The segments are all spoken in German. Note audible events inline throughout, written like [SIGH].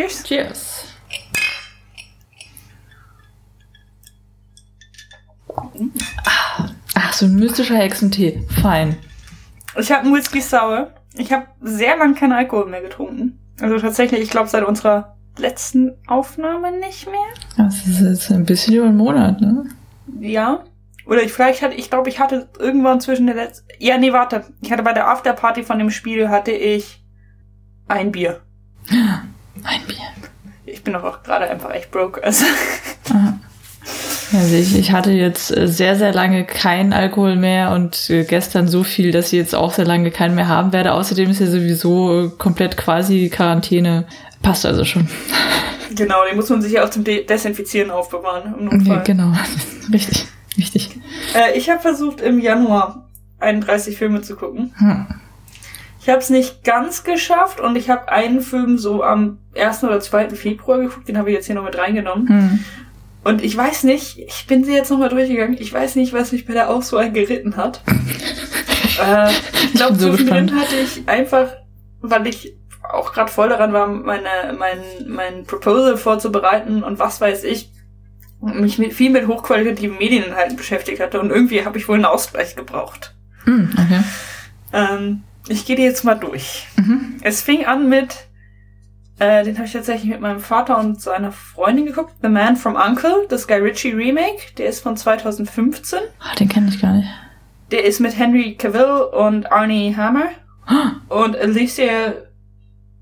Cheers. Cheers. Ach, so ein mystischer Hexentee. Fein. Ich habe einen Whisky Sour. Ich habe sehr lang keinen Alkohol mehr getrunken. Also tatsächlich, ich glaube, seit unserer letzten Aufnahme nicht mehr. Das ist jetzt ein bisschen über einen Monat, ne? Ja. Oder ich, vielleicht hatte, ich glaube, ich hatte irgendwann zwischen der letzten, ja, nee, warte. Ich hatte bei der Afterparty von dem Spiel hatte ich ein Bier. [LAUGHS] Ein Bier. Ich bin doch auch gerade einfach echt broke. Also. Also ich, ich hatte jetzt äh, sehr, sehr lange keinen Alkohol mehr und äh, gestern so viel, dass ich jetzt auch sehr lange keinen mehr haben werde. Außerdem ist ja sowieso äh, komplett quasi Quarantäne. Passt also schon. [LAUGHS] Genau, den muss man sich ja auch zum De Desinfizieren aufbewahren. Im Ja, Notfall. genau. [LAUGHS] Richtig. Richtig. Äh, ich habe versucht, im Januar 31 Filme zu gucken. Hm. Ich habe es nicht ganz geschafft und ich habe einen Film so am 1. oder 2. Februar geguckt, den habe ich jetzt hier noch mit reingenommen. Hm. Und ich weiß nicht, ich bin sie jetzt nochmal durchgegangen, ich weiß nicht, was mich bei der Auswahl geritten hat. [LAUGHS] äh, ich glaube, so zwischendrin hatte ich einfach, weil ich auch gerade voll daran war, meine, mein, mein Proposal vorzubereiten und was weiß ich, mich mit, viel mit hochqualitativen Medieninhalten beschäftigt hatte und irgendwie habe ich wohl einen Ausgleich gebraucht. Hm, okay. Ähm, ich gehe die jetzt mal durch. Mhm. Es fing an mit, äh, den habe ich tatsächlich mit meinem Vater und seiner Freundin geguckt, The Man from Uncle, das Guy Ritchie Remake, der ist von 2015. Ah, den kenne ich gar nicht. Der ist mit Henry Cavill und Arnie Hammer und Alicia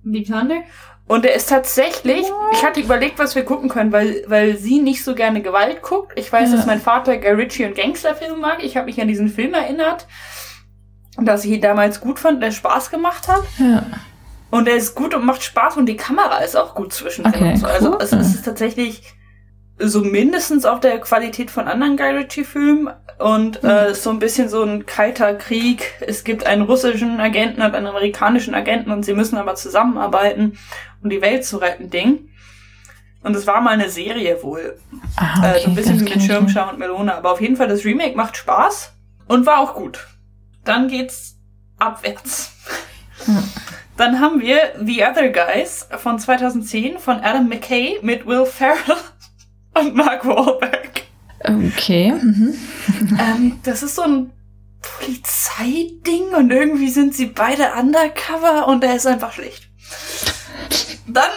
Vikander. Und der ist tatsächlich, ich hatte überlegt, was wir gucken können, weil, weil sie nicht so gerne Gewalt guckt. Ich weiß, Ja. dass mein Vater Guy Ritchie und Gangsterfilme mag. Ich habe mich an diesen Film erinnert, dass ich ihn damals gut fand, der Spaß gemacht hat. Ja. Und der ist gut und macht Spaß und die Kamera ist auch gut zwischendrin. Okay, so. Also cool. es ist tatsächlich so mindestens auf der Qualität von anderen Guy Ritchie-Filmen und Mhm. äh, so ein bisschen so ein kalter Krieg. Es gibt einen russischen Agenten und einen amerikanischen Agenten und sie müssen aber zusammenarbeiten, um die Welt zu retten, Ding. Und es war mal eine Serie wohl. Ah, äh, okay. so ein bisschen wie mit. Schirmschau und Melone. Aber auf jeden Fall, das Remake macht Spaß und war auch gut. Dann geht's abwärts. Hm. Dann haben wir The Other Guys von 2010 von Adam McKay mit Will Ferrell [LAUGHS] und Mark Wahlberg. Okay. Mhm. [LAUGHS] ähm, das ist so ein Polizeiding und irgendwie sind sie beide undercover und er ist einfach schlecht. Dann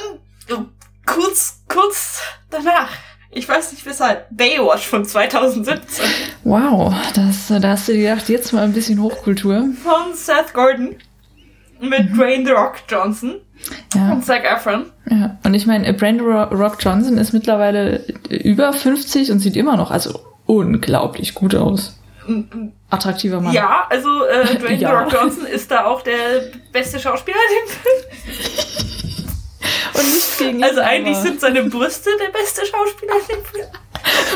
kurz, kurz danach, ich weiß nicht weshalb, Baywatch von 2017 Wow, das, da hast du dir gedacht, jetzt mal ein bisschen Hochkultur. von Seth Gordon mit Dwayne The Rock Johnson Ja. und Zac Efron. Ja, und ich meine, Ro- Rock Johnson ist mittlerweile über 50 und sieht immer noch also unglaublich gut aus. Attraktiver Mann. Ja, also äh, [LAUGHS] Dwayne Ja. The Rock Johnson ist da auch der beste Schauspieler in dem Film. Und nicht gegen ihn, Also eigentlich aber- sind seine Brüste der beste Schauspieler in dem Film.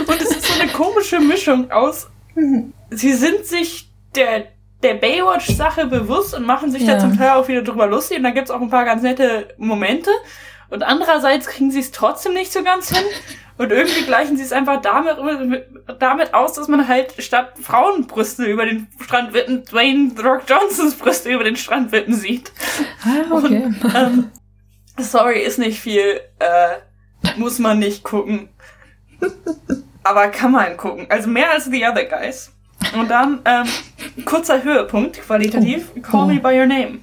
Und es ist so eine komische Mischung aus, sie sind sich der, der Baywatch-Sache bewusst und machen sich Ja. da zum Teil auch wieder drüber lustig. Und da gibt's auch ein paar ganz nette Momente. Und andererseits kriegen sie es trotzdem nicht so ganz hin. Und irgendwie gleichen sie es einfach damit, damit aus, dass man halt statt Frauenbrüste über den Strand wippen, Dwayne The Rock Johnsons Brüste über den Strand wippen sieht. Ah, okay. Und, ähm, sorry, ist nicht viel, äh, muss man nicht gucken. Aber kann man gucken. Also mehr als The Other Guys. Und dann, ähm, kurzer Höhepunkt, qualitativ, Call Oh. Me By Your Name.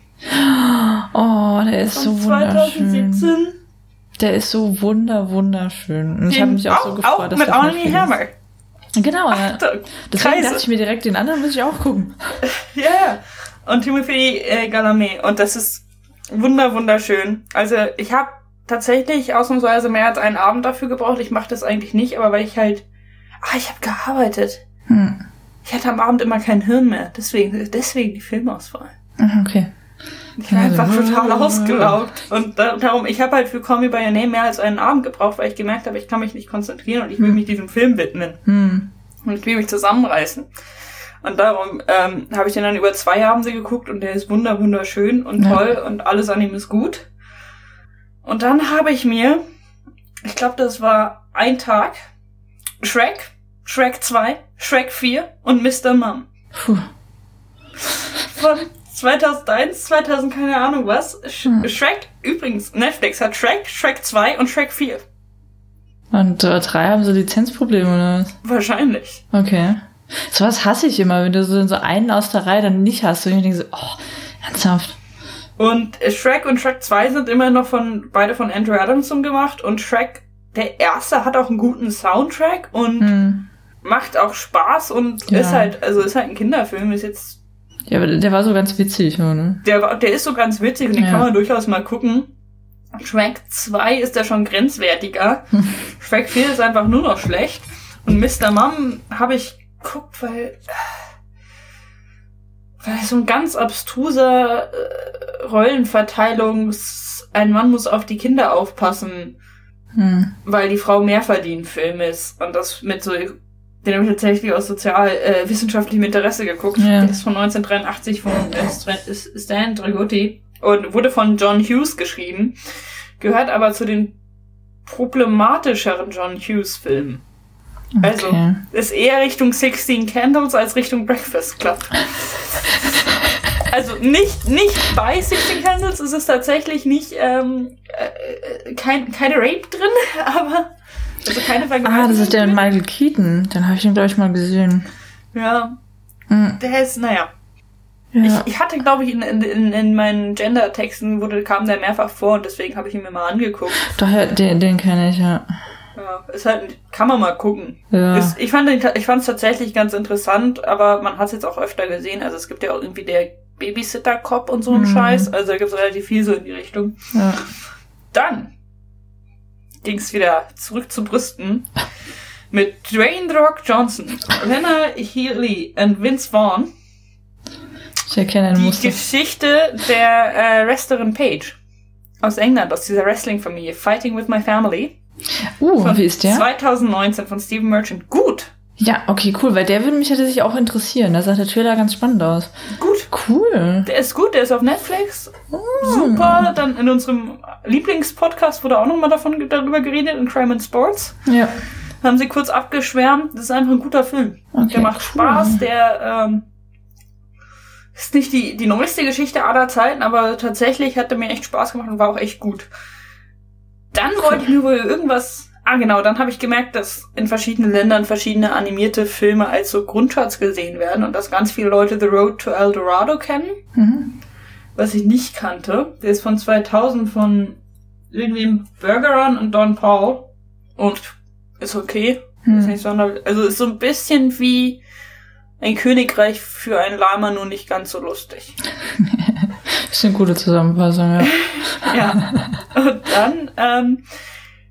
Oh, der ist so Von wunderschön. 2017. Der ist so wunder, wunderschön. Und ich habe mich auch, so gefreut, auch dass mit Arnie Hammer. Genau, ja. Da- Deswegen Kreise. dachte ich mir direkt, den anderen muss ich auch gucken. [LAUGHS] Ja, ja. Und Timothy äh, Chalamet. Und das ist wunder, wunderschön. Also ich habe tatsächlich ausnahmsweise mehr als einen Abend dafür gebraucht. Ich mache das eigentlich nicht, aber weil ich halt... Ah, ich habe gearbeitet. Hm. Ich hatte am Abend immer kein Hirn mehr. Deswegen, deswegen die Filmauswahl. Ah, Okay. Ich war einfach so- total ausgelaugt. Und da, darum, ich habe halt für Call Me By Your Name mehr als einen Abend gebraucht, weil ich gemerkt habe, ich kann mich nicht konzentrieren und ich will Hm. mich diesem Film widmen. Hm. Und ich will mich zusammenreißen. Und darum ähm, habe ich den dann über zwei Abende geguckt und der ist wunder wunderschön und Ja. toll und alles an ihm ist gut. Und dann habe ich mir, ich glaube, das war ein Tag, Shrek, Shrek 2, Shrek 4 und Mr. Mom Puh. von 2001, 2000, keine Ahnung was. Sh hm. Shrek, übrigens, Netflix hat Shrek, Shrek 2 und Shrek 4. Und äh, drei haben so Lizenzprobleme, oder was? Wahrscheinlich. Okay. So was hasse ich immer, wenn du so, so einen aus der Reihe dann nicht hast. Und ich denke so, oh, ernsthaft. Und Shrek und Shrek 2 sind immer noch von, beide von Andrew Adamson gemacht. Und Shrek, der erste, hat auch einen guten Soundtrack und hm. macht auch Spaß und ja. ist halt, also ist halt ein Kinderfilm, ist jetzt. Ja, aber der war so ganz witzig, oder? Der, der ist so ganz witzig und den ja. kann man durchaus mal gucken. Shrek 2 ist ja schon grenzwertiger. [LAUGHS] Shrek 4 ist einfach nur noch schlecht. Und Mr. Mom habe ich geguckt, weil, weil so ein ganz abstruser äh, Rollenverteilungs, ein Mann muss auf die Kinder aufpassen, hm. weil die Frau mehr verdient Film ist. Und das mit so, den habe ich tatsächlich aus sozial äh, Interesse geguckt. Ja. Der ist von 1983 von äh, Stan Dragotti und wurde von John Hughes geschrieben, gehört aber zu den problematischeren John Hughes Filmen. Also okay. ist eher Richtung 16 Candles als Richtung Breakfast Club. also nicht, nicht bei 16 Candles ist es tatsächlich nicht ähm, äh, kein, keine Rape drin, [LAUGHS] aber also keine Vergewaltigung. Ah, das ist der drin. Michael Keaton. Den habe ich ihn, glaube ich, mal gesehen. Ja. Mhm. Der ist, naja. Ja. Ich, ich hatte, glaube ich, in, in, in meinen Gender-Texten wurde, kam der mehrfach vor und deswegen habe ich ihn mir mal angeguckt. Daher, den, den kenne ich, ja. Ja, ist halt, kann man mal gucken. Ja. Ist, ich fand es tatsächlich ganz interessant, aber man hat es jetzt auch öfter gesehen. Also es gibt ja auch irgendwie der Babysitter-Cop und so einen mhm. Scheiß. Also da gibt es relativ viel so in die Richtung. Ja. Dann ging's wieder zurück zu Brüsten mit Dwayne The Rock Johnson, Renner Healy und Vince Vaughn. Ich erkenne Die Muster. Geschichte der äh, Wrestlerin Paige aus England, aus dieser Wrestling-Familie, Fighting with My Family. Uh, wie ist der? 2019 von Steven Merchant. Gut. Ja, okay, cool, weil der würde mich tatsächlich auch interessieren. Da sah der Trailer ganz spannend aus. Gut. Cool. Der ist gut, der ist auf Netflix. Oh. Super. Dann in unserem Lieblingspodcast wurde auch nochmal davon darüber geredet, in Crime and Sports. Ja. Haben sie kurz abgeschwärmt. Das ist einfach ein guter Film. Okay, der macht cool. Spaß, der ähm, ist nicht die, die neueste Geschichte aller Zeiten, aber tatsächlich hat er mir echt Spaß gemacht und war auch echt gut. Dann [LAUGHS] wollte ich mir wohl irgendwas. Ah, genau, dann habe ich gemerkt, dass in verschiedenen Ländern verschiedene animierte Filme als so Grundschatz gesehen werden und dass ganz viele Leute The Road to El Dorado kennen. Mhm. Was ich nicht kannte. Der ist von 2000 von irgendwem Bergeron und Don Paul. Und ist okay. Mhm. Ist nicht sonderlich. Also ist so ein bisschen wie ein Königreich für ein Lama, nur nicht ganz so lustig. [LAUGHS] ist eine gute Zusammenfassung, ja. [LAUGHS] ja. Und dann ähm,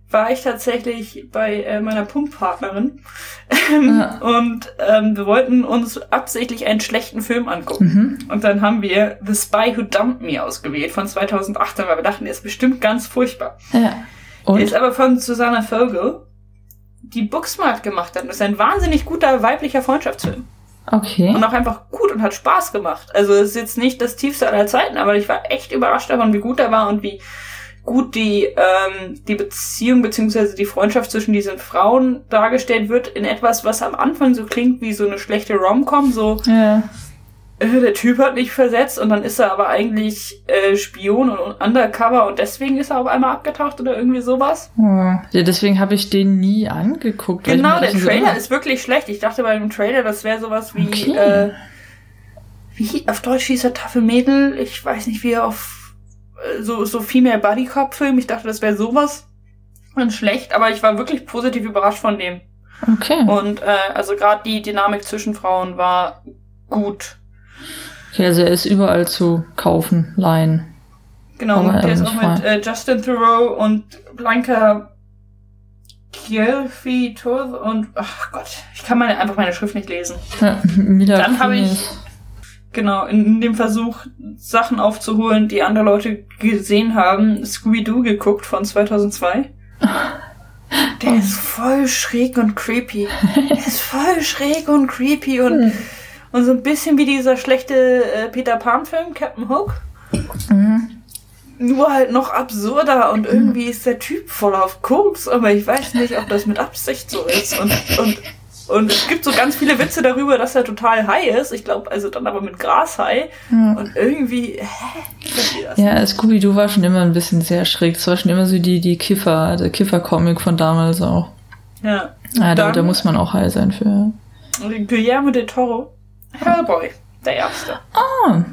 war ich tatsächlich bei äh, meiner Pumppartnerin ähm, ja. und ähm, wir wollten uns absichtlich einen schlechten Film angucken. Mhm. Und dann haben wir The Spy Who Dumped Me ausgewählt von 2018, weil wir dachten, der ist bestimmt ganz furchtbar. Ja. Und? Der ist aber von Susanna Vogel, die Booksmart gemacht hat. Das ist ein wahnsinnig guter weiblicher Freundschaftsfilm. Okay. Und auch einfach gut und hat Spaß gemacht. Also es ist jetzt nicht das tiefste aller Zeiten, aber ich war echt überrascht davon, wie gut er war und wie gut die, ähm, die Beziehung beziehungsweise die Freundschaft zwischen diesen Frauen dargestellt wird in etwas, was am Anfang so klingt wie so eine schlechte Rom-Com, so ja. Äh, der Typ hat nicht versetzt und dann ist er aber eigentlich äh, Spion und Undercover und deswegen ist er auf einmal abgetaucht oder irgendwie sowas. Ja, deswegen habe ich den nie angeguckt. Genau, der Trailer so ist wirklich schlecht. Ich dachte bei dem Trailer, das wäre sowas wie okay. äh, wie auf Deutsch hieß er Tafel Mädel. Ich weiß nicht, wie er auf so, so Female Body Cop Film. Ich dachte, das wäre sowas. Und schlecht, aber ich war wirklich positiv überrascht von dem. Okay. Und äh, also gerade die Dynamik zwischen Frauen war gut. Also er ist überall zu kaufen, leihen. Genau, aber der ist auch mit äh, Justin Thoreau und Blanca Kielfi und ach Gott, ich kann meine, einfach meine Schrift nicht lesen. Ja, [LAUGHS] Dann habe ich Genau, in, in dem Versuch, Sachen aufzuholen, die andere Leute gesehen haben, Scooby-Doo geguckt von 2002. [LAUGHS] Der ist voll schräg und creepy. Der ist voll schräg und creepy und, hm. Und so ein bisschen wie dieser schlechte äh, Peter Pan-Film, Captain Hook. Mhm. Nur halt noch absurder und irgendwie ist der Typ voll auf Koks, aber ich weiß nicht, ob das mit Absicht so ist. Und, und Und es gibt so ganz viele Witze darüber, dass er total high ist. Ich glaube, also dann aber mit Gras-High. Ja. Und irgendwie, hä? Das Ja, Scooby-Doo war schon immer ein bisschen sehr schräg. Es war schon immer so die, die Kiffer, der Kiffer-Comic von damals auch. Ja. Ja, da, Dann- da muss man auch high sein für. Guillermo del Toro. Hellboy. Der Erste. Ah,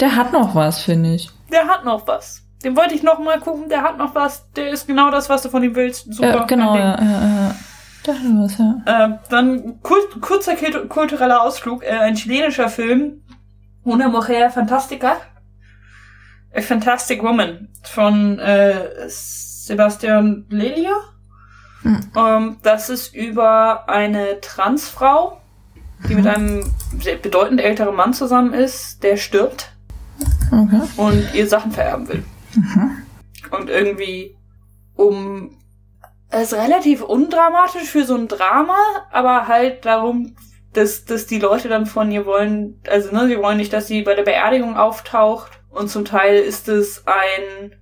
der hat noch was, finde ich. Der hat noch was. Den wollte ich noch mal gucken. Der hat noch was. Der ist genau das, was du von ihm willst. Super. Ja, genau, ja, ja, ja. Der hat noch was, ja. Äh, dann kult, kurzer kult- kultureller Ausflug. Äh, ein chilenischer Film. Una Mujer Fantástica. A Fantastic Woman. Von äh, Sebastian Lelia. Hm. Ähm, das ist über eine Transfrau, die mit einem bedeutend älteren Mann zusammen ist, der stirbt Okay. und ihr Sachen vererben will. Und irgendwie um es ist relativ undramatisch für so ein Drama, aber halt darum, dass, dass die Leute dann von ihr wollen, also ne, sie wollen nicht, dass sie bei der Beerdigung auftaucht. Und zum Teil ist es ein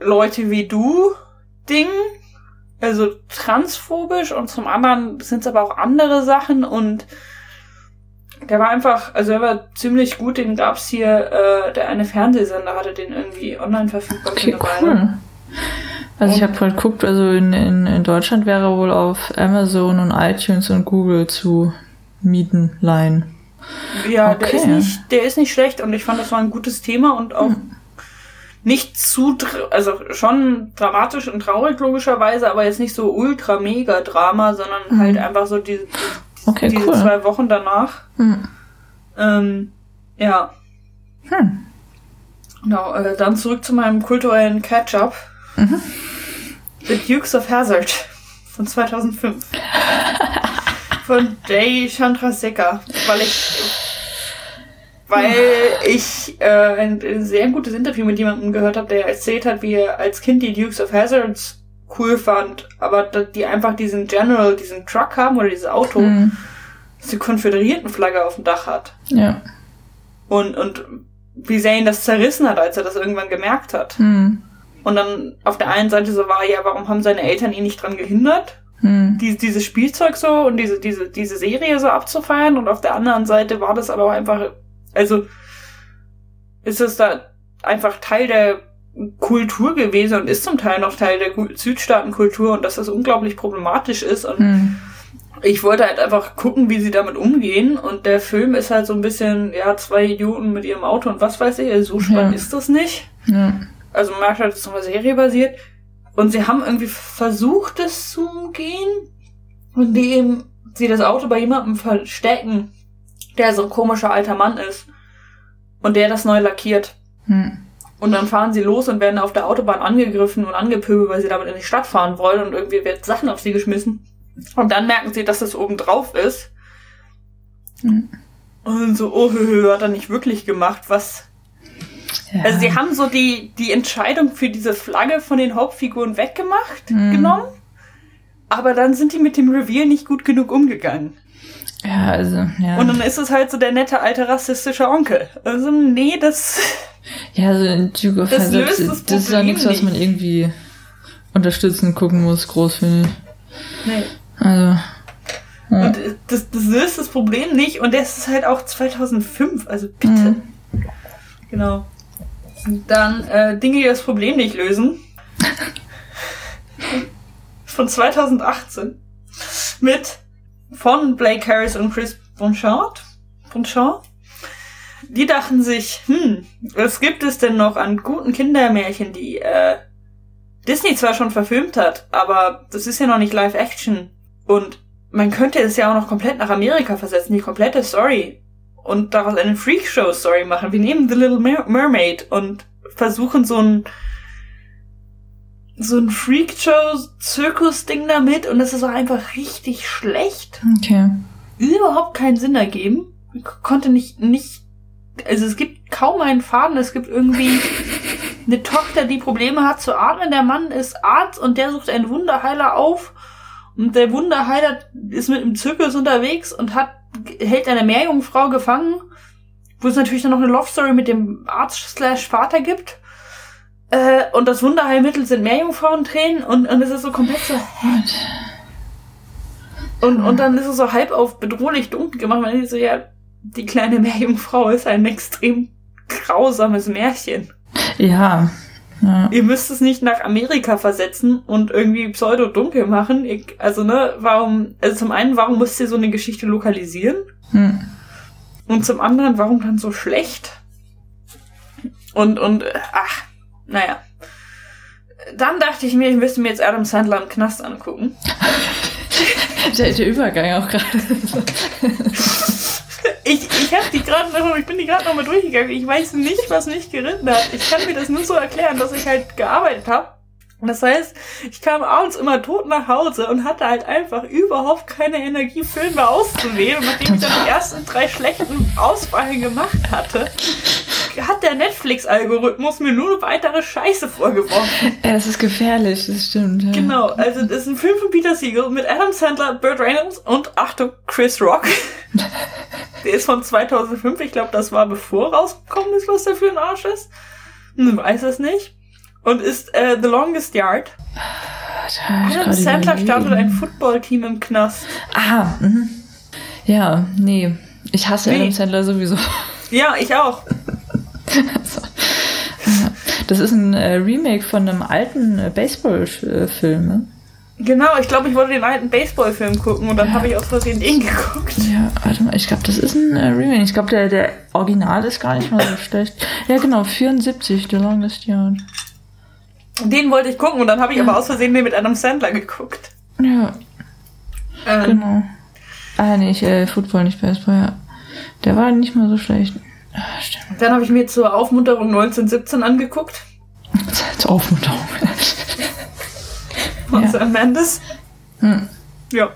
Leute wie du Ding, also transphobisch und zum anderen sind es aber auch andere Sachen und der war einfach, also er war ziemlich gut, den gab's hier, äh, der eine Fernsehsender hatte den irgendwie online verfügbar Okay, für eine cool. Also ich habe gerade geguckt, also in, in, in Deutschland wäre er wohl auf Amazon und iTunes und Google zu mieten, leihen. Ja, der Okay. ist nicht, der ist nicht schlecht und ich fand, das war ein gutes Thema und auch Hm. nicht zu, also schon dramatisch und traurig logischerweise, aber jetzt nicht so ultra mega Drama, sondern halt einfach so die, Hm. Okay, diese cool. zwei Wochen danach. Hm. Ähm, ja, Hm. genau. Äh, dann zurück zu meinem kulturellen Catch-up. Mhm. The Dukes of Hazzard von 2005. [LAUGHS] von Jay Chandrasekhar, weil ich weil ich äh, ein, ein sehr gutes Interview mit jemandem gehört habe, der erzählt hat, wie er als Kind die Dukes of Hazzards cool fand, aber die einfach diesen General, diesen Truck haben oder dieses Auto, Hm. das die Konföderiertenflagge auf dem Dach hat. Ja. Und, und wie sehr ihn das zerrissen hat, als er das irgendwann gemerkt hat. Hm. Und dann auf der einen Seite so war, ja, warum haben seine Eltern ihn nicht dran gehindert, Hm. die, dieses Spielzeug so und diese, diese, diese Serie so abzufeiern? Und auf der anderen Seite war das aber auch einfach, also ist es da einfach Teil der Kultur gewesen und ist zum Teil noch Teil der Südstaatenkultur und dass das unglaublich problematisch ist. Und Hm. ich wollte halt einfach gucken, wie sie damit umgehen. Und der Film ist halt so ein bisschen, ja, zwei Idioten mit ihrem Auto und was weiß ich. Also so spannend Ja. ist das nicht. Ja. Also man merkt halt, es ist noch eine Serie basiert. Und sie haben irgendwie versucht, es zu umgehen, indem sie das Auto bei jemandem verstecken, der so ein komischer alter Mann ist. Und der das neu lackiert. Hm. Und dann fahren sie los und werden auf der Autobahn angegriffen und angepöbelt, weil sie damit in die Stadt fahren wollen und irgendwie wird Sachen auf sie geschmissen. Und dann merken sie, dass das oben drauf ist. Mhm. Und so, oh, hat er nicht wirklich gemacht, was. Ja. Also sie haben so die, die Entscheidung für diese Flagge von den Hauptfiguren weggemacht, Mhm. genommen. Aber dann sind die mit dem Reveal nicht gut genug umgegangen. ja, also, ja. Und dann ist es halt so der nette alte rassistische Onkel. Also, nee, das. Ja, also in Duke of Das löst das, das ist ja nichts, was man irgendwie unterstützen gucken muss, groß finde ich. Nee. Also, ja. Und das, das löst das Problem nicht. Und das ist halt auch 2005. Also bitte. Mhm. Genau. Dann äh, Dinge, die das Problem nicht lösen. [LAUGHS] Von 2018. Mit von Blake Harris und Chris Bouchard. Bouchard. Die dachten sich, hm, was gibt es denn noch an guten Kindermärchen, die äh, Disney zwar schon verfilmt hat, aber das ist ja noch nicht Live-Action. Und man könnte es ja auch noch komplett nach Amerika versetzen, die komplette Story. Und daraus eine Freakshow-Story machen. Wir nehmen The Little Mer Mermaid und versuchen so ein so ein Freakshow-Zirkus-Ding damit und das ist auch einfach richtig schlecht. okay. Überhaupt keinen Sinn ergeben. Konnte nicht, nicht, also es gibt kaum einen Faden. Es gibt irgendwie [LAUGHS] eine Tochter, die Probleme hat zu atmen. Der Mann ist Arzt und der sucht einen Wunderheiler auf. Und der Wunderheiler ist mit im Zirkus unterwegs und hat, hält eine Meerjungfrau gefangen, wo es natürlich dann noch eine Love Story mit dem Arzt slash Vater gibt. Äh, und das Wunderheilmittel sind Meerjungfrauentränen und, und es ist so komplett so, hä? Und, und dann ist es so halb auf bedrohlich dunkel gemacht. Man denkt so, ja, die kleine Meerjungfrau ist ein extrem grausames Märchen. Ja. ja. Ihr müsst es nicht nach Amerika versetzen und irgendwie pseudo-dunkel machen. Ich, also, ne, warum, also zum einen, warum müsst ihr so eine Geschichte lokalisieren? Hm. Und zum anderen, warum dann so schlecht? Und, und, ach, naja. Dann dachte ich mir, ich müsste mir jetzt Adam Sandler im Knast angucken. [LAUGHS] der, der Übergang auch gerade. [LAUGHS] Die gerade noch, ich bin die gerade noch mal durchgegangen. Ich weiß nicht, was mich geritten hat. Ich kann mir das nur so erklären, dass ich halt gearbeitet habe. Das heißt, ich kam abends immer tot nach Hause und hatte halt einfach überhaupt keine Energie, Filme auszuwählen. Nachdem ich dann die ersten drei schlechten Auswahlen gemacht hatte, hat der Netflix-Algorithmus mir nur weitere Scheiße vorgeworfen. Ja, das ist gefährlich, das stimmt. Ja. Genau, also das ist ein Film von Peter Siegel mit Adam Sandler, Burt Reynolds und Achtung, Chris Rock. [LAUGHS] der ist von 2005, ich glaube, das war bevor rausgekommen ist, was der für ein Arsch ist. Hm, weiß es nicht. Und ist äh, The Longest Yard. Adam Sandler startet ein Footballteam im Knast. Ah, mhm. ja, nee. Ich hasse nee. Adam Sandler sowieso. Ja, ich auch. Also, [LAUGHS] das ist ein äh, Remake von einem alten äh, Baseball-Film. Ne? Genau, ich glaube, ich wollte den alten Baseball-Film gucken und dann ja. habe ich aus Versehen den [LAUGHS] geguckt. Ja, warte mal, ich glaube, das ist ein äh, Remake. Ich glaube, der, der Original ist gar nicht mal so schlecht. Ja, genau, 74, The Longest Yard. Den wollte ich gucken und dann habe ich ja. aber aus Versehen den mit Adam Sandler geguckt. Ja. Ähm. Genau. Ah, nee, ich, äh, Football, nicht Baseball, ja. Der war nicht mal so schlecht. Ah, stimmt. Dann habe ich mir zur Aufmunterung 1917 angeguckt. zur Aufmunterung. [LAUGHS] Von ja. Sam Mendes. Hm. Ja.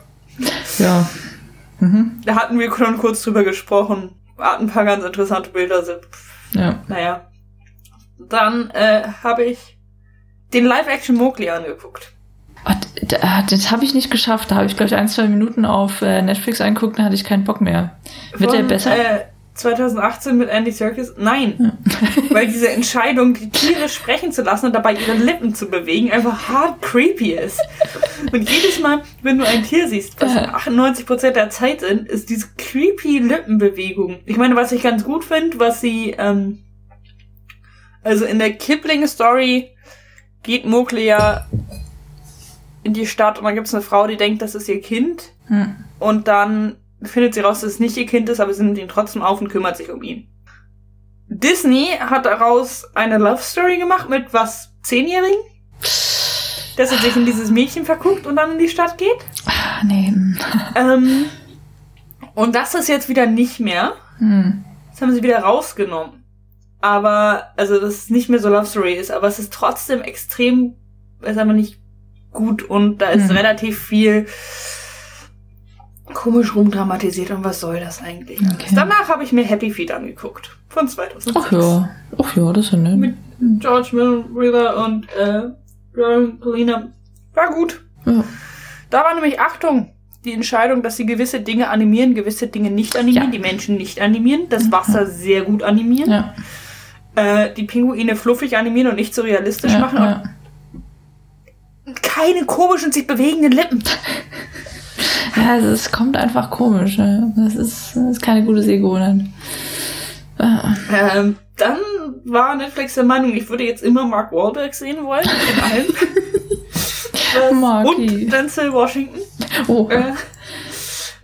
Ja. Mhm. Da hatten wir schon kurz drüber gesprochen. Hat ein paar ganz interessante Bilder. Sind. Ja. Naja. Dann äh, habe ich den Live-Action Mowgli angeguckt. Oh, das habe ich nicht geschafft. Da habe ich, glaube ich, ein, zwei Minuten auf äh, Netflix angeguckt, dann hatte ich keinen Bock mehr. Wird Von, der besser? Äh, 2018 mit Andy Serkis? Nein. [LAUGHS] Weil diese Entscheidung, die Tiere sprechen zu lassen und dabei ihre Lippen zu bewegen, einfach hart creepy ist. Und jedes Mal, wenn du ein Tier siehst, was 98% der Zeit sind, ist diese creepy Lippenbewegung. Ich meine, was ich ganz gut finde, was sie, ähm, also in der Kipling-Story geht Mowgli ja in die Stadt und dann gibt es eine Frau, die denkt, das ist ihr Kind. Hm. Und dann findet sie raus, dass es nicht ihr Kind ist, aber sie nimmt ihn trotzdem auf und kümmert sich um ihn. Disney hat daraus eine Love Story gemacht mit was, Zehnjährigen? Dass er sich in dieses Mädchen verguckt und dann in die Stadt geht? Ah, nee. [LAUGHS] Ähm, und das ist jetzt wieder nicht mehr. Hm. Das haben sie wieder rausgenommen. Aber, also, dass es nicht mehr so Love Story ist, aber es ist trotzdem extrem, ist aber nicht gut und da ist hm. relativ viel komisch rumdramatisiert und was soll das eigentlich? Okay. Danach habe ich mir Happy Feet angeguckt. Von 2006. Ach ja, ach ja, das ist ja nett. Mit George River und äh, Paulina. War gut. Ja. Da war nämlich Achtung, die Entscheidung, dass sie gewisse Dinge animieren, gewisse Dinge nicht animieren, ja. die Menschen nicht animieren, das Wasser sehr gut animieren, ja. äh, die Pinguine fluffig animieren und nicht so realistisch machen und keine komischen, sich bewegenden Lippen. [LAUGHS] Ja, also es kommt einfach komisch. Ne? Das, ist, das ist keine gute Sehgewohnheit. Ah. Ähm, dann war Netflix der Meinung, ich würde jetzt immer Mark Wahlberg sehen wollen, in allem. [LAUGHS] und Denzel Washington. Oh. Äh,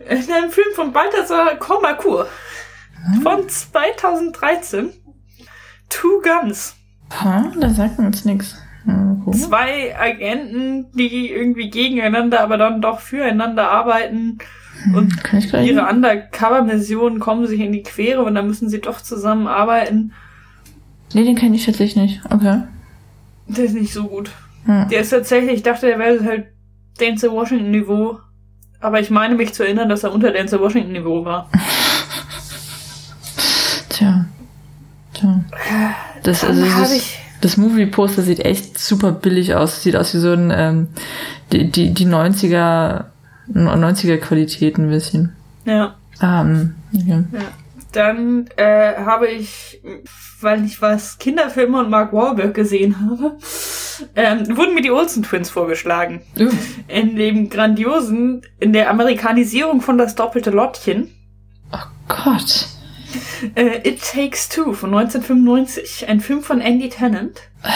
in einem Film von Balthasar Kormakur hm? von 2013. Two Guns. Ha, da sagt uns nichts. Zwei Agenten, die irgendwie gegeneinander, aber dann doch füreinander arbeiten. Hm, und ihre? Undercover-Missionen kommen sich in die Quere und dann müssen sie doch zusammenarbeiten. Nee, den kenne ich tatsächlich nicht. Okay. Der ist nicht so gut. Hm. Der ist tatsächlich, ich dachte, der wäre halt Denzel Washington-Niveau. Aber ich meine mich zu erinnern, dass er unter Denzel Washington-Niveau war. [LAUGHS] Tja. Tja. Das, Dann also, das, ich das Movie-Poster sieht echt super billig aus. Sieht aus wie so ein, ähm, die, die, die 90er, 90er Qualität ein bisschen. Ja. Ähm, okay. ja. Dann äh, habe ich, weil ich was Kinderfilme und Mark Wahlberg gesehen habe, ähm, wurden mir die Olsen Twins vorgeschlagen. Uh. In dem grandiosen, in der Amerikanisierung von das doppelte Lottchen. Oh Gott. [LAUGHS] Äh, It Takes Two von 1995. Ein Film von Andy Tennant. [SIGHS]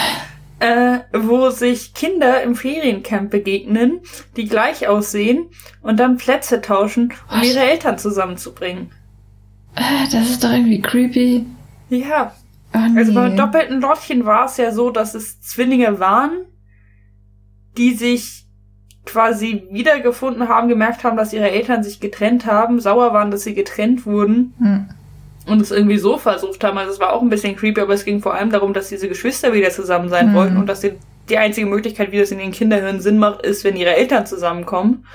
Äh, wo sich Kinder im Feriencamp begegnen, die gleich aussehen und dann Plätze tauschen, um Was? ihre Eltern zusammenzubringen. Äh, Das ist doch irgendwie creepy. Ja, Oh, nee. Also beim doppelten Lottchen war es ja so, dass es Zwillinge waren, die sich quasi wiedergefunden haben, gemerkt haben, dass ihre Eltern sich getrennt haben, sauer waren, dass sie getrennt wurden Hm. Und es irgendwie so versucht haben. Also es war auch ein bisschen creepy, aber es ging vor allem darum, dass diese Geschwister wieder zusammen sein Mhm. wollten und dass die, die einzige Möglichkeit, wie das in den Kinderhirnen Sinn macht, ist, wenn ihre Eltern zusammenkommen.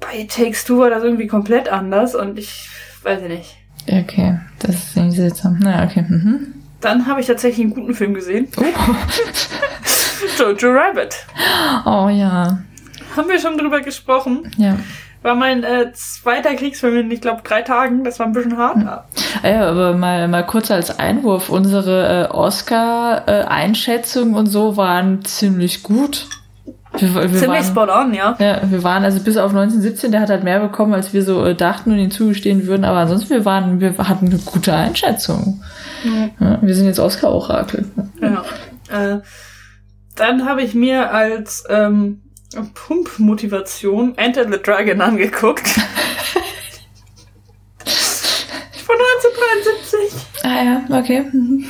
Bei Takes Two war das irgendwie komplett anders und ich weiß nicht. Okay, das ist irgendwie seltsam. Na, okay. Mhm. Dann habe ich tatsächlich einen guten Film gesehen. Oh. [LAUGHS] Jojo Rabbit. oh ja. Haben wir schon drüber gesprochen. Ja. War mein äh, zweiter Kriegsfilm in, ich glaube, drei Tagen. Das war ein bisschen hart. Ah Ja, aber mal, mal kurz als Einwurf. Unsere äh, Oscar-Einschätzungen und so waren ziemlich gut. Wir, wir Ziemlich waren, spot on, ja. Ja, wir waren also bis auf 1917, der hat halt mehr bekommen, als wir so äh, dachten und ihm zugestehen würden. Aber ansonsten, wir waren, wir hatten eine gute Einschätzung. Ja, wir sind jetzt Oscar-Orakel. ja. Äh, dann habe ich mir als ähm, Pump-Motivation Enter the Dragon angeguckt. Von 1973. Ah ja, okay. Mhm.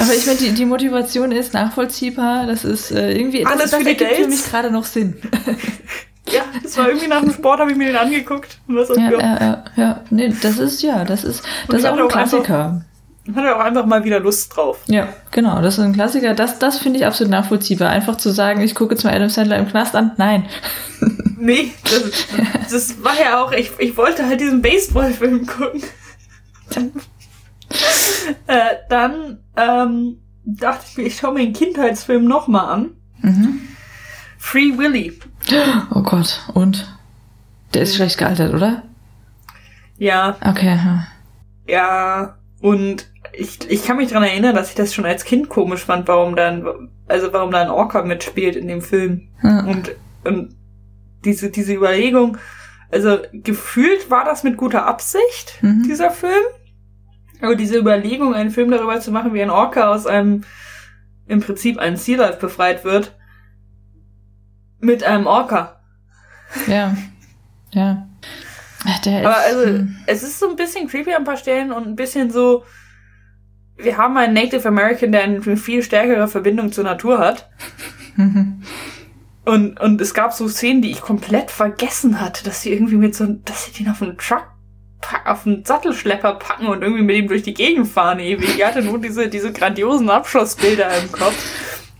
Aber ich meine, die, die Motivation ist nachvollziehbar. Das ist äh, irgendwie, das, Alles das für die ergibt für Dates. mich gerade noch Sinn. Ja, das war irgendwie nach dem Sport, habe ich mir den angeguckt. Und das Ja, ja, ja, ja. Nee, das ist, ja, das ist, das ist auch ein auch Klassiker. hatte auch einfach mal wieder Lust drauf. Ja, genau, das ist ein Klassiker. Das, das finde ich absolut nachvollziehbar. Einfach zu sagen, ich gucke jetzt mal Adam Sandler im Knast an. Nein. [LAUGHS] Nee, das, das war ja auch, ich, ich wollte halt diesen Baseballfilm gucken. [LAUGHS] äh, dann ähm, dachte ich mir, ich schaue mir den Kindheitsfilm nochmal an. Mhm. Free Willy. Oh Gott. Und? Der ist schlecht gealtert, oder? Ja, Okay. ja. Und ich, ich kann mich dran erinnern, dass ich das schon als Kind komisch fand, warum dann, also warum da ein Orca mitspielt in dem Film. Ja. Und, und diese, diese Überlegung, also gefühlt war das mit guter Absicht, Mhm. dieser Film. Aber diese Überlegung, einen Film darüber zu machen, wie ein Orca aus einem, im Prinzip einem Sea Life befreit wird, mit einem Orca. Ja. Ja. Ach, Der Aber ist, also, hm. es ist so ein bisschen creepy an ein paar Stellen und ein bisschen so, wir haben einen Native American, der eine viel stärkere Verbindung zur Natur hat. [LAUGHS] Und, und es gab so Szenen, die ich komplett vergessen hatte, dass sie irgendwie mit so, dass sie den auf einen Truck, auf einen Sattelschlepper packen und irgendwie mit ihm durch die Gegend fahren ewig. Ich hatte nur diese, diese grandiosen Abschlussbilder im Kopf.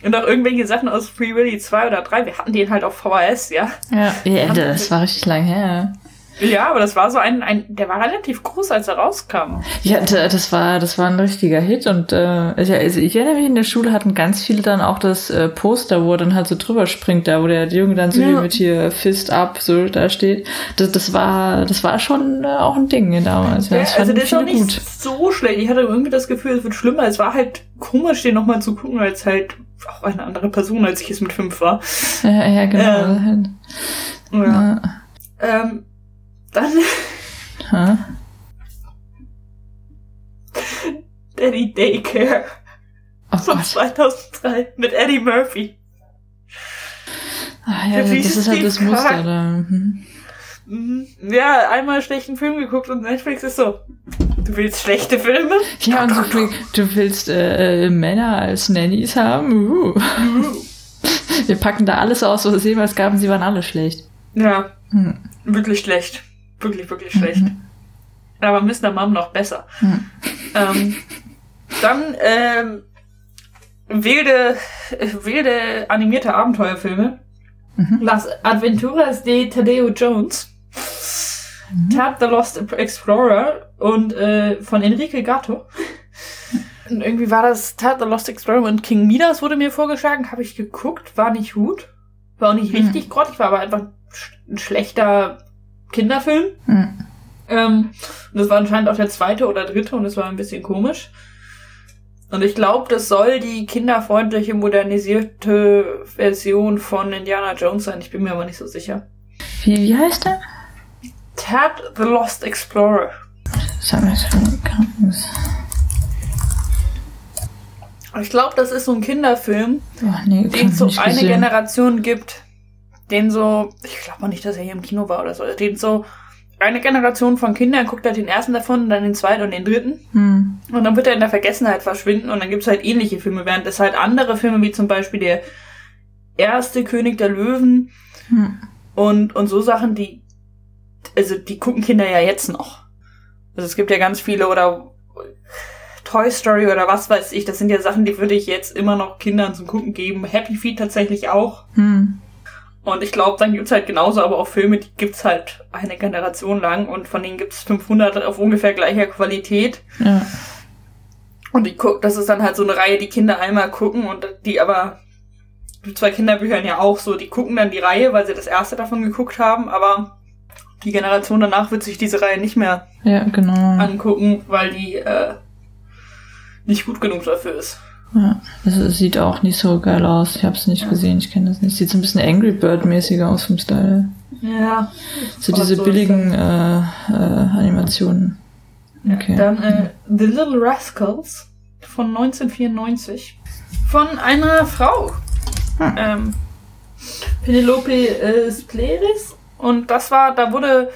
Und auch irgendwelche Sachen aus Free Willy 2 oder 3. Wir hatten den halt auf VHS, ja. ja, ja, das war richtig lang her. Ja, aber das war so ein, ein, der war relativ groß, als er rauskam. Ja, das war, das war ein richtiger Hit und äh, also ich erinnere mich, in der Schule hatten ganz viele dann auch das äh, Poster, wo er dann halt so drüber springt, da wo der Junge dann so Ja. wie mit hier Fist up so da steht. Das, das war, das war schon äh, auch ein Ding damals. Ja, das also der ist auch nicht so schlecht. Ich hatte irgendwie das Gefühl, es wird schlimmer. Es war halt komisch, den nochmal zu gucken, als halt auch eine andere Person, als ich es mit fünf war. Ja, ja genau. Ja. Ja. Ähm, dann Ja. Daddy Daycare Oh von Gott. 2003 mit Eddie Murphy. Ah, ja, das ist halt das Muster da. Mhm. Ja, einmal schlechten Film geguckt und Netflix ist so. Du willst schlechte Filme? Ja, und du, du willst äh, äh, Männer als Nannies haben? Uh. [LAUGHS] Wir packen da alles aus, was es jemals gab, und sie waren alle schlecht. Ja, Hm. wirklich schlecht. Wirklich, wirklich schlecht. Mhm. Aber Mr. Mom noch besser. Hm. Ähm, dann ähm, wilde, wilde animierte Abenteuerfilme. Mhm. Las Aventuras de Tadeo Jones. Mhm. Tab the Lost Explorer und äh, von Enrique Gatto. Und irgendwie war das Tab the Lost Explorer und King Midas wurde mir vorgeschlagen, habe ich geguckt, war nicht gut. War auch nicht Mhm. richtig grottig, war aber einfach ein schlechter Kinderfilm. Hm. Ähm, und das war anscheinend auch der zweite oder dritte und das war ein bisschen komisch. Und ich glaube, das soll die kinderfreundliche, modernisierte Version von Indiana Jones sein. Ich bin mir aber nicht so sicher. Wie, wie heißt der? Ted the Lost Explorer. Ich glaube, das ist so ein Kinderfilm, Oh, nee, den es so eine gesehen. Generation gibt, den so, ich glaube nicht, dass er hier im Kino war oder so, den so eine Generation von Kindern guckt halt den ersten davon und dann den zweiten und den dritten. Hm. Und dann wird er in der Vergessenheit verschwinden und dann gibt's halt ähnliche Filme, während es halt andere Filme wie zum Beispiel der erste König der Löwen Hm. und, und so Sachen, die, also die gucken Kinder ja jetzt noch. Also es gibt ja ganz viele oder Toy Story oder was weiß ich, das sind ja Sachen, die würde ich jetzt immer noch Kindern zum Gucken geben. Happy Feet tatsächlich auch. Hm. Und ich glaube, dann gibt's halt genauso aber auch Filme, die gibt's halt eine Generation lang und von denen gibt's 500 auf ungefähr gleicher Qualität. Ja. Und die guck, das ist dann halt so eine Reihe, die Kinder einmal gucken und die aber mit zwei Kinderbüchern ja auch so, die gucken dann die Reihe, weil sie das erste davon geguckt haben, aber die Generation danach wird sich diese Reihe nicht mehr Ja, genau. angucken, weil die äh, nicht gut genug dafür ist. Ja, das sieht auch nicht so geil aus. Ich hab's nicht gesehen, ich kenne das nicht. Sieht so ein bisschen Angry Bird-mäßiger aus vom Style. Ja. So diese so billigen äh, äh, Animationen. Okay. Dann äh, The Little Rascals von 1994 von einer Frau. Hm. Ähm, Penelope äh, Spleris. Und das war, da wurde,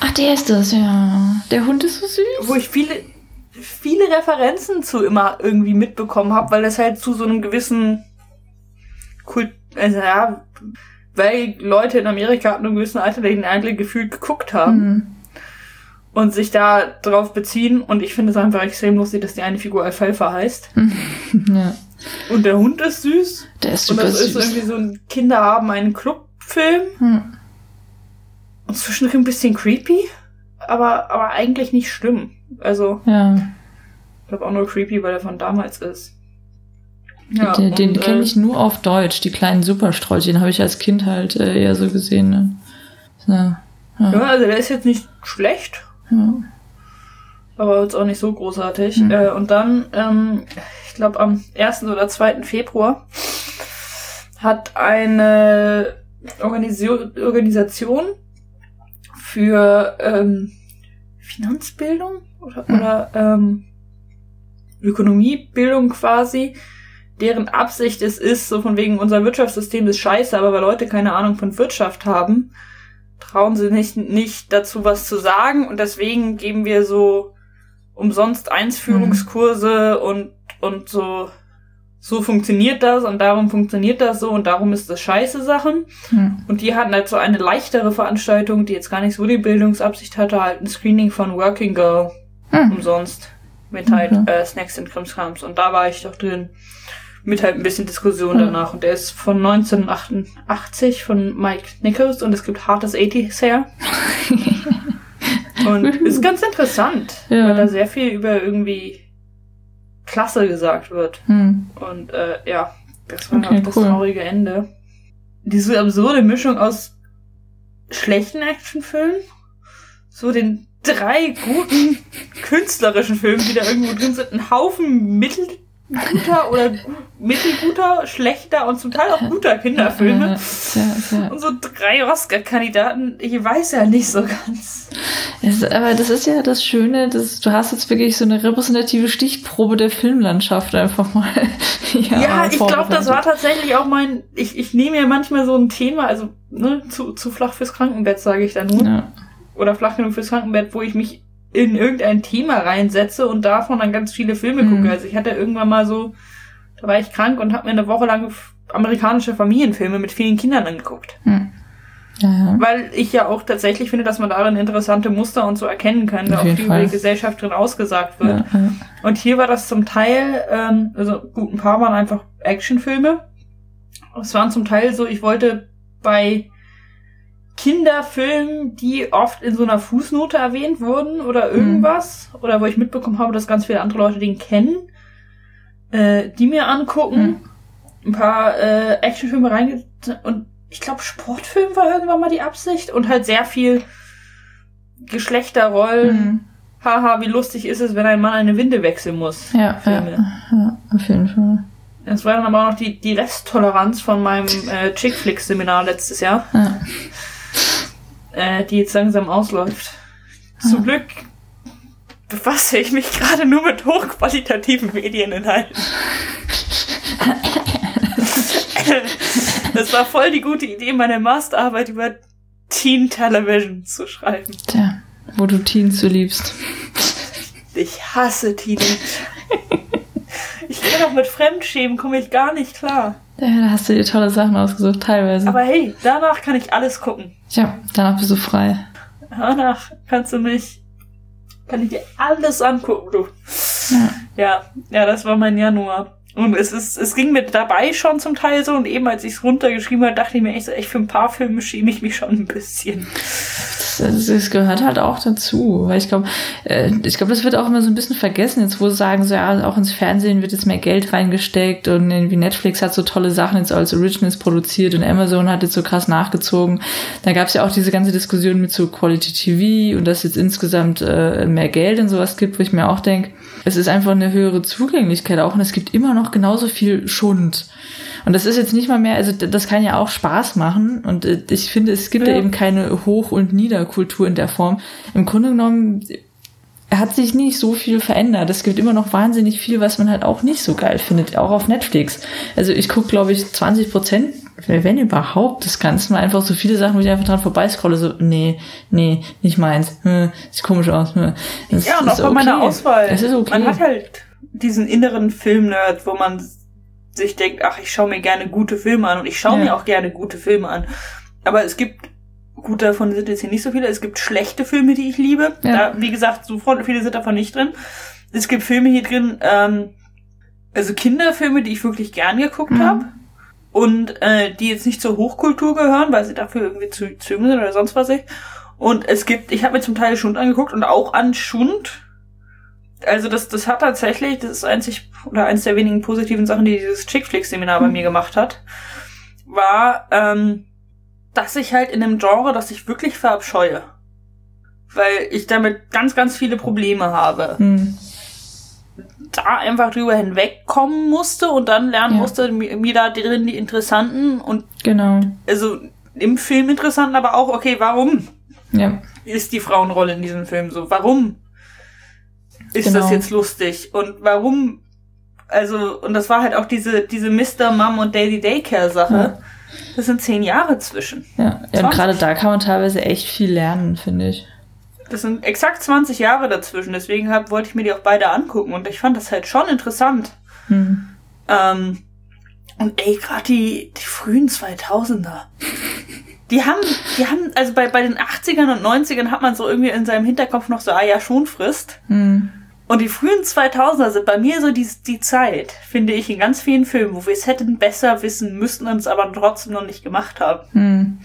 Ach, der ist das, ja. Der Hund ist so süß. wo ich viele, viele Referenzen zu immer irgendwie mitbekommen habe, weil das halt zu so einem gewissen Kult, also ja, weil Leute in Amerika ab einem gewissen Alter den eigentlich gefühlt geguckt haben. Hm. und sich da drauf beziehen. Und ich finde es einfach extrem lustig, dass die eine Figur Alfalfa heißt. [LAUGHS] Ja. Und der Hund ist süß. Der ist Und super das ist süß. irgendwie so ein Kinder haben einen Clubfilm. Hm. Und zwischendrin ein bisschen creepy. Aber, aber eigentlich nicht schlimm. Also, Ja, ich glaube auch nur creepy, weil er von damals ist. Ja, den, den und, kenne äh, ich nur auf Deutsch. Die kleinen Superstrolche, den habe ich als Kind halt äh, eher so gesehen. Ne? So, ja. Ja, also der ist jetzt nicht schlecht. Ja. aber jetzt auch nicht so großartig. Mhm. Äh, und dann, ähm, ich glaube, am 1. oder 2. Februar hat eine Organisio Organisation für ähm, Finanzbildung oder, Mhm. oder ähm, Ökonomiebildung quasi, deren Absicht es ist, so von wegen unser Wirtschaftssystem ist scheiße, aber weil Leute keine Ahnung von Wirtschaft haben, trauen sie nicht, nicht dazu was zu sagen und deswegen geben wir so umsonst Einsführungskurse und, und so, so funktioniert das und darum funktioniert das so und darum ist das scheiße Sachen. Hm. Und die hatten halt so eine leichtere Veranstaltung, die jetzt gar nicht so die Bildungsabsicht hatte, halt ein Screening von Working Girl Hm. umsonst mit halt Okay. äh, Snacks und Krimskrams und da war ich doch drin mit halt ein bisschen Diskussion Hm. danach und der ist von 1988 von Mike Nichols und es gibt hartes 80s her [LAUGHS] und ist ganz interessant, Ja. weil da sehr viel über irgendwie Klasse gesagt wird Hm. und äh, ja, das war Okay, noch das cool. traurige Ende. Diese absurde Mischung aus schlechten Actionfilmen, so den drei guten [LAUGHS] künstlerischen Filmen, die da irgendwo drin sind, ein Haufen mittelguter oder gu- mittelguter, schlechter und zum Teil auch guter Kinderfilme. Äh, sehr, sehr. Und so drei Oscar-Kandidaten, ich weiß ja nicht so ganz. Es, aber das ist ja das Schöne, dass du hast jetzt wirklich so eine repräsentative Stichprobe der Filmlandschaft einfach mal. [LAUGHS] Ja, ich glaube, das war tatsächlich auch mein, ich, ich nehme ja manchmal so ein Thema, also ne, zu, zu flach fürs Krankenbett, sage ich dann nur. Ja. Oder flach genug fürs Krankenbett, wo ich mich in irgendein Thema reinsetze und davon dann ganz viele Filme Mhm. gucke. Also ich hatte irgendwann mal so, da war ich krank und habe mir eine Woche lang amerikanische Familienfilme mit vielen Kindern angeguckt. Hm. Ja. Weil ich ja auch tatsächlich finde, dass man darin interessante Muster und so erkennen kann, Auf viel über die Gesellschaft drin ausgesagt wird. Ja, ja. Und hier war das zum Teil, ähm, also gut, ein paar waren einfach Actionfilme. Es waren zum Teil so, ich wollte bei Kinderfilmen, die oft in so einer Fußnote erwähnt wurden oder irgendwas, oder wo ich mitbekommen habe, dass ganz viele andere Leute den kennen, äh, die mir angucken, Mhm. ein paar äh, Actionfilme reinge... Und ich glaube, Sportfilm war irgendwann mal die Absicht und halt sehr viel Geschlechterrollen Hm. haha, wie lustig ist es, wenn ein Mann eine Winde wechseln muss. Ja, ja, ja, auf jeden Fall. Das war dann aber auch noch die, die Resttoleranz von meinem äh, Chick-Flick-Seminar letztes Jahr, Ja. Äh, die jetzt langsam ausläuft. Zum Glück befasse ich mich gerade nur mit hochqualitativen Medieninhalten. Das war voll die gute Idee, meine Masterarbeit über Teen Television zu schreiben. Tja, wo du Teens so liebst. Ich hasse Teenager. Ich kann auch mit Fremdschämen, komme ich gar nicht klar. Ja, da hast du dir tolle Sachen ausgesucht, teilweise. Aber hey, danach kann ich alles gucken. Tja, danach bist du frei. Danach kannst du mich, kann ich dir alles angucken, du. Ja. Ja, ja, das war mein Januar. Und es ist, es ging mir dabei schon zum Teil so und eben als ich es runtergeschrieben habe, dachte ich mir echt so, echt für ein paar Filme schäme ich mich schon ein bisschen. Das, das gehört halt auch dazu, weil ich glaube, äh, ich glaube, das wird auch immer so ein bisschen vergessen, jetzt wo sie sagen, so ja, auch ins Fernsehen wird jetzt mehr Geld reingesteckt und irgendwie Netflix hat so tolle Sachen jetzt als Originals produziert und Amazon hat jetzt so krass nachgezogen. Da gab es ja auch diese ganze Diskussion mit so Quality TV und dass jetzt insgesamt äh, mehr Geld und sowas gibt, wo ich mir auch denke, es ist einfach eine höhere Zugänglichkeit auch und es gibt immer noch genauso viel Schund. Und das ist jetzt nicht mal mehr, also das kann ja auch Spaß machen. Und äh, ich finde, es gibt ja, Ja. eben keine Hoch- und Niederkultur in der Form. Im Grunde genommen hat sich nicht so viel verändert. Es gibt immer noch wahnsinnig viel, was man halt auch nicht so geil findet, auch auf Netflix. Also ich gucke, glaube ich, 20 Prozent, wenn überhaupt, des Ganzen, mal einfach so viele Sachen, wo ich einfach dran vorbeiscrolle, so, nee, nee, nicht meins, hm, sieht komisch aus. Hm. Das Ja, und auch bei meiner Auswahl. Es ist okay. Man hat halt diesen inneren Filmnerd, wo man sich denkt, ach, ich schaue mir gerne gute Filme an und ich schaue Ja. mir auch gerne gute Filme an. Aber es gibt, gut, davon sind jetzt hier nicht so viele, es gibt schlechte Filme, die ich liebe. Ja. Da, wie gesagt, so viele sind davon nicht drin. Es gibt Filme hier drin, ähm, also Kinderfilme, die ich wirklich gern geguckt Mhm. habe. Und äh, die jetzt nicht zur Hochkultur gehören, weil sie dafür irgendwie zu zu jung sind oder sonst was ich. Und es gibt, ich habe mir zum Teil Schund angeguckt und auch an Schund. Also das, das hat tatsächlich, das ist einzig oder eins der wenigen positiven Sachen, die dieses Chick-Flick-Seminar bei mir gemacht hat, war, ähm, dass ich halt in einem Genre, das ich wirklich verabscheue. Weil ich damit ganz, ganz viele Probleme habe. Hm. Da einfach drüber hinwegkommen musste und dann lernen Ja. musste, mir, mir da drin die interessanten und Genau. also im Film interessanten, aber auch, okay, warum Ja. ist die Frauenrolle in diesem Film so? Warum ist Genau. das jetzt lustig? Und warum, also, und das war halt auch diese, diese Mr. Mom und Daily Daycare Sache. Ja. Das sind zehn Jahre zwischen. Ja, ja und 20. gerade da kann man teilweise echt viel lernen, finde ich. Das sind exakt 20 Jahre dazwischen. Deswegen hab, wollte ich mir die auch beide angucken. Und ich fand das halt schon interessant. Hm. Ähm, und ey, gerade die, die frühen 2000er. Die haben, die haben, also bei, bei den 80ern und 90ern hat man so irgendwie in seinem Hinterkopf noch so, ah ja, schon frisst. Hm. Und die frühen 2000er sind bei mir so die, die Zeit, finde ich, in ganz vielen Filmen, wo wir es hätten besser wissen müssen und es aber trotzdem noch nicht gemacht haben. Hm.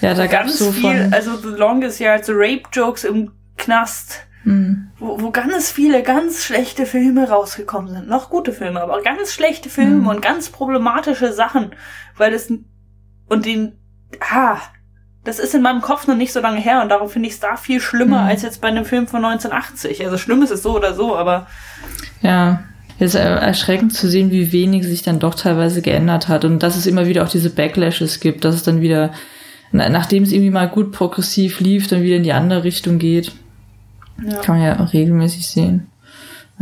Ja, da gab Ganz es so viel, von. also The Longest Year, also Rape-Jokes im Knast, Hm. wo, wo ganz viele ganz schlechte Filme rausgekommen sind. Noch gute Filme, aber ganz schlechte Filme Mhm. und ganz problematische Sachen, weil das und den, ah, das ist in meinem Kopf noch nicht so lange her und darum finde ich es da viel schlimmer Mhm. als jetzt bei einem Film von 1980. Also schlimm ist es so oder so, aber Ja, es ist erschreckend zu sehen, wie wenig sich dann doch teilweise geändert hat und dass es immer wieder auch diese Backlashes gibt, dass es dann wieder, na, nachdem es irgendwie mal gut progressiv lief, dann wieder in die andere Richtung geht. ja. Kann man ja auch regelmäßig sehen.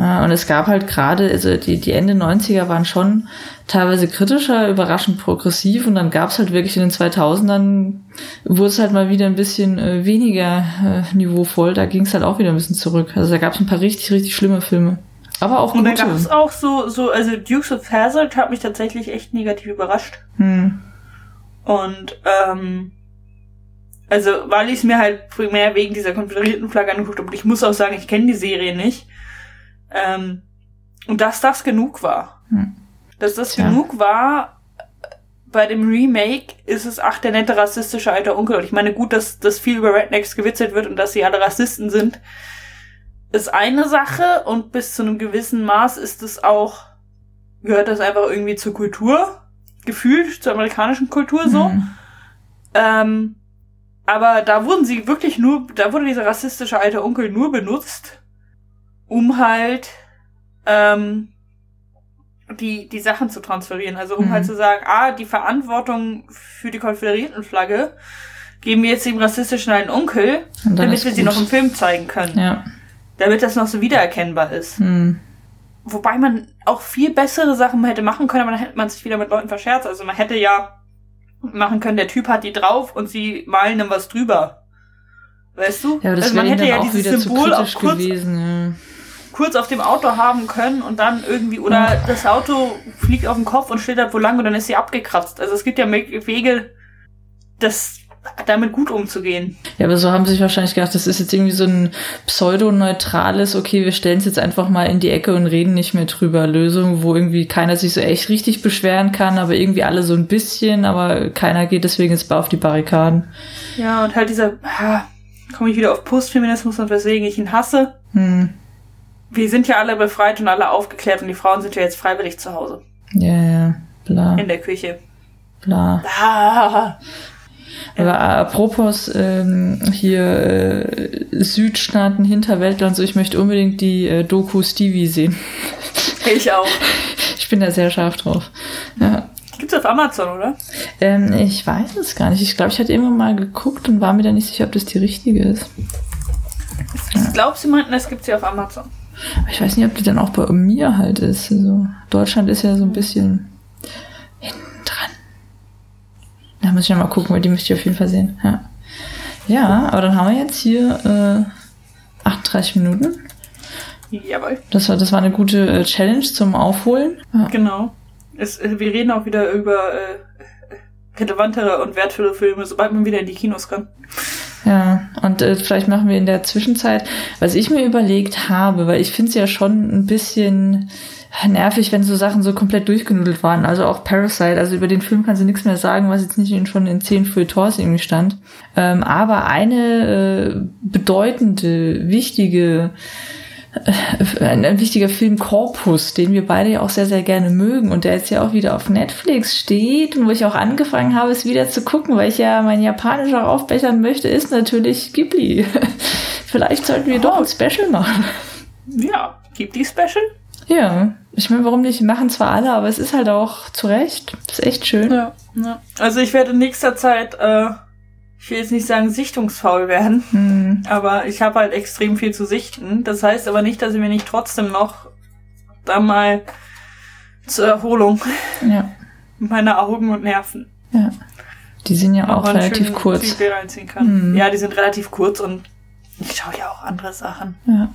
Und es gab halt gerade, also die, die Ende 90er waren schon teilweise kritischer, überraschend progressiv und dann gab es halt wirklich in den 2000ern, wurde es halt mal wieder ein bisschen äh, weniger äh, niveauvoll, da ging es halt auch wieder ein bisschen zurück. Also da gab es ein paar richtig, richtig schlimme Filme. Aber auch Und gute. gab es auch so, so, also Dukes of Hazzard hat mich tatsächlich echt negativ überrascht. Hm. Und ähm, also weil ich es mir halt primär wegen dieser konföderierten Flagge angeguckt habe, und ich muss auch sagen, ich kenne die Serie nicht. Ähm, und dass das genug war. Hm. Dass das Tja. genug war, bei dem Remake ist es, ach, der nette rassistische alter Onkel. Und ich meine, gut, dass, dass viel über Rednecks gewitzelt wird und dass sie alle Rassisten sind, ist eine Sache und bis zu einem gewissen Maß ist es auch, gehört das einfach irgendwie zur Kultur, gefühlt, zur amerikanischen Kultur so. Hm. Ähm, aber da wurden sie wirklich nur, da wurde dieser rassistische alte Onkel nur benutzt, um halt ähm, die, die Sachen zu transferieren. Also um Mhm. halt zu sagen, ah, die Verantwortung für die Konföderiertenflagge geben wir jetzt dem rassistischen alten Onkel, damit wir sie gut. noch im Film zeigen können. Ja. Damit das noch so wiedererkennbar ist. Hm. Wobei man auch viel bessere Sachen hätte machen können, aber dann hätte man sich wieder mit Leuten verscherzt. Also man hätte ja machen können, der Typ hat die drauf und sie malen dann was drüber. Weißt du? Ja, das also man hätte ja dieses wieder zu Symbol auch kurz, gewesen. Kurz auf dem Auto haben können und dann irgendwie, oder das Auto fliegt auf den Kopf und schlittert wo lang und dann ist sie abgekratzt. Also es gibt ja Wege, das damit gut umzugehen. Ja. ja, aber so haben sie sich wahrscheinlich gedacht, das ist jetzt irgendwie so ein pseudo-neutrales, okay, wir stellen es jetzt einfach mal in die Ecke und reden nicht mehr drüber. Lösung, wo irgendwie keiner sich so echt richtig beschweren kann, aber irgendwie alle so ein bisschen, aber keiner geht deswegen jetzt auf die Barrikaden. Ja, und halt dieser, ah, komme ich wieder auf Postfeminismus und weswegen ich ihn hasse. Hm. Wir sind ja alle befreit und alle aufgeklärt und die Frauen sind ja jetzt freiwillig zu Hause. Ja, ja, bla, In der Küche. bla. Ah. Aber apropos ähm, hier äh, Südstaaten, Hinterwäldler und so, ich möchte unbedingt die äh, Doku Stevie sehen. [LAUGHS] Ich auch. Ich bin da sehr scharf drauf. Ja. Gibt's auf Amazon, oder? Ähm, ich weiß es gar nicht. Ich glaube, ich hatte irgendwann mal geguckt und war mir da nicht sicher, ob das die richtige ist. Ich glaube, sie meinten, es gibt sie auf Amazon. Aber ich weiß nicht, ob die dann auch bei mir halt ist. Also, Deutschland ist ja so ein bisschen hinten dran. Da muss ich noch mal gucken, weil die möchte ich auf jeden Fall sehen. Ja, ja aber dann haben wir jetzt hier äh, 38 Minuten. Jawohl. Das war, das war eine gute äh, Challenge zum Aufholen. Ja. Genau. Es, äh, wir reden auch wieder über äh, relevantere und wertvolle Filme, sobald man wieder in die Kinos kann. Ja, und äh, vielleicht machen wir in der Zwischenzeit, was ich mir überlegt habe, weil ich finde es ja schon ein bisschen nervig, wenn so Sachen so komplett durchgenudelt waren. Also auch Parasite, also über den Film kannst du nichts mehr sagen, was jetzt nicht schon in zehn Feuilletons irgendwie stand. Ähm, aber eine äh, bedeutende, wichtige ein, ein wichtiger Filmkorpus, den wir beide ja auch sehr, sehr gerne mögen und der jetzt ja auch wieder auf Netflix steht und wo ich auch angefangen habe, es wieder zu gucken, weil ich ja mein Japanisch auch aufbessern möchte, ist natürlich Ghibli. [LAUGHS] Vielleicht sollten wir doch ein Special machen. Ja, die Special? Ja, ich meine, warum nicht? Machen zwar alle, aber es ist halt auch zu Recht. Ist echt schön. Ja. ja. Also ich werde in nächster Zeit, äh, ich will jetzt nicht sagen sichtungsfaul werden, Hm. aber ich habe halt extrem viel zu sichten. Das heißt aber nicht, dass ich mir nicht trotzdem noch da mal zur Erholung Ja, meiner Augen und Nerven ja. Die sind ja auch relativ kurz. Mhm. Ja, die sind relativ kurz und ich schaue ja auch andere Sachen. Ja.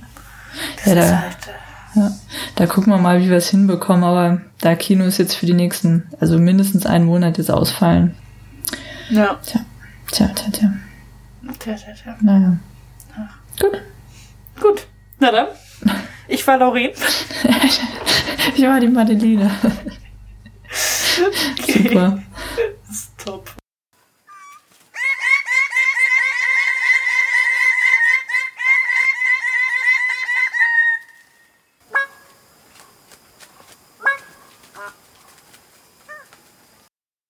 Das Ja, ist da- halt, äh, Ja, da gucken wir mal, wie wir es hinbekommen, aber da Kinos jetzt für die nächsten, also mindestens einen Monat jetzt ausfallen. ja. Tja, tja, tja, tja. Tja, tja, tja. Naja. Gut. Gut, na dann. Ich war Lauren. [LAUGHS] Ich war die Madeline. [LAUGHS] Super. Top.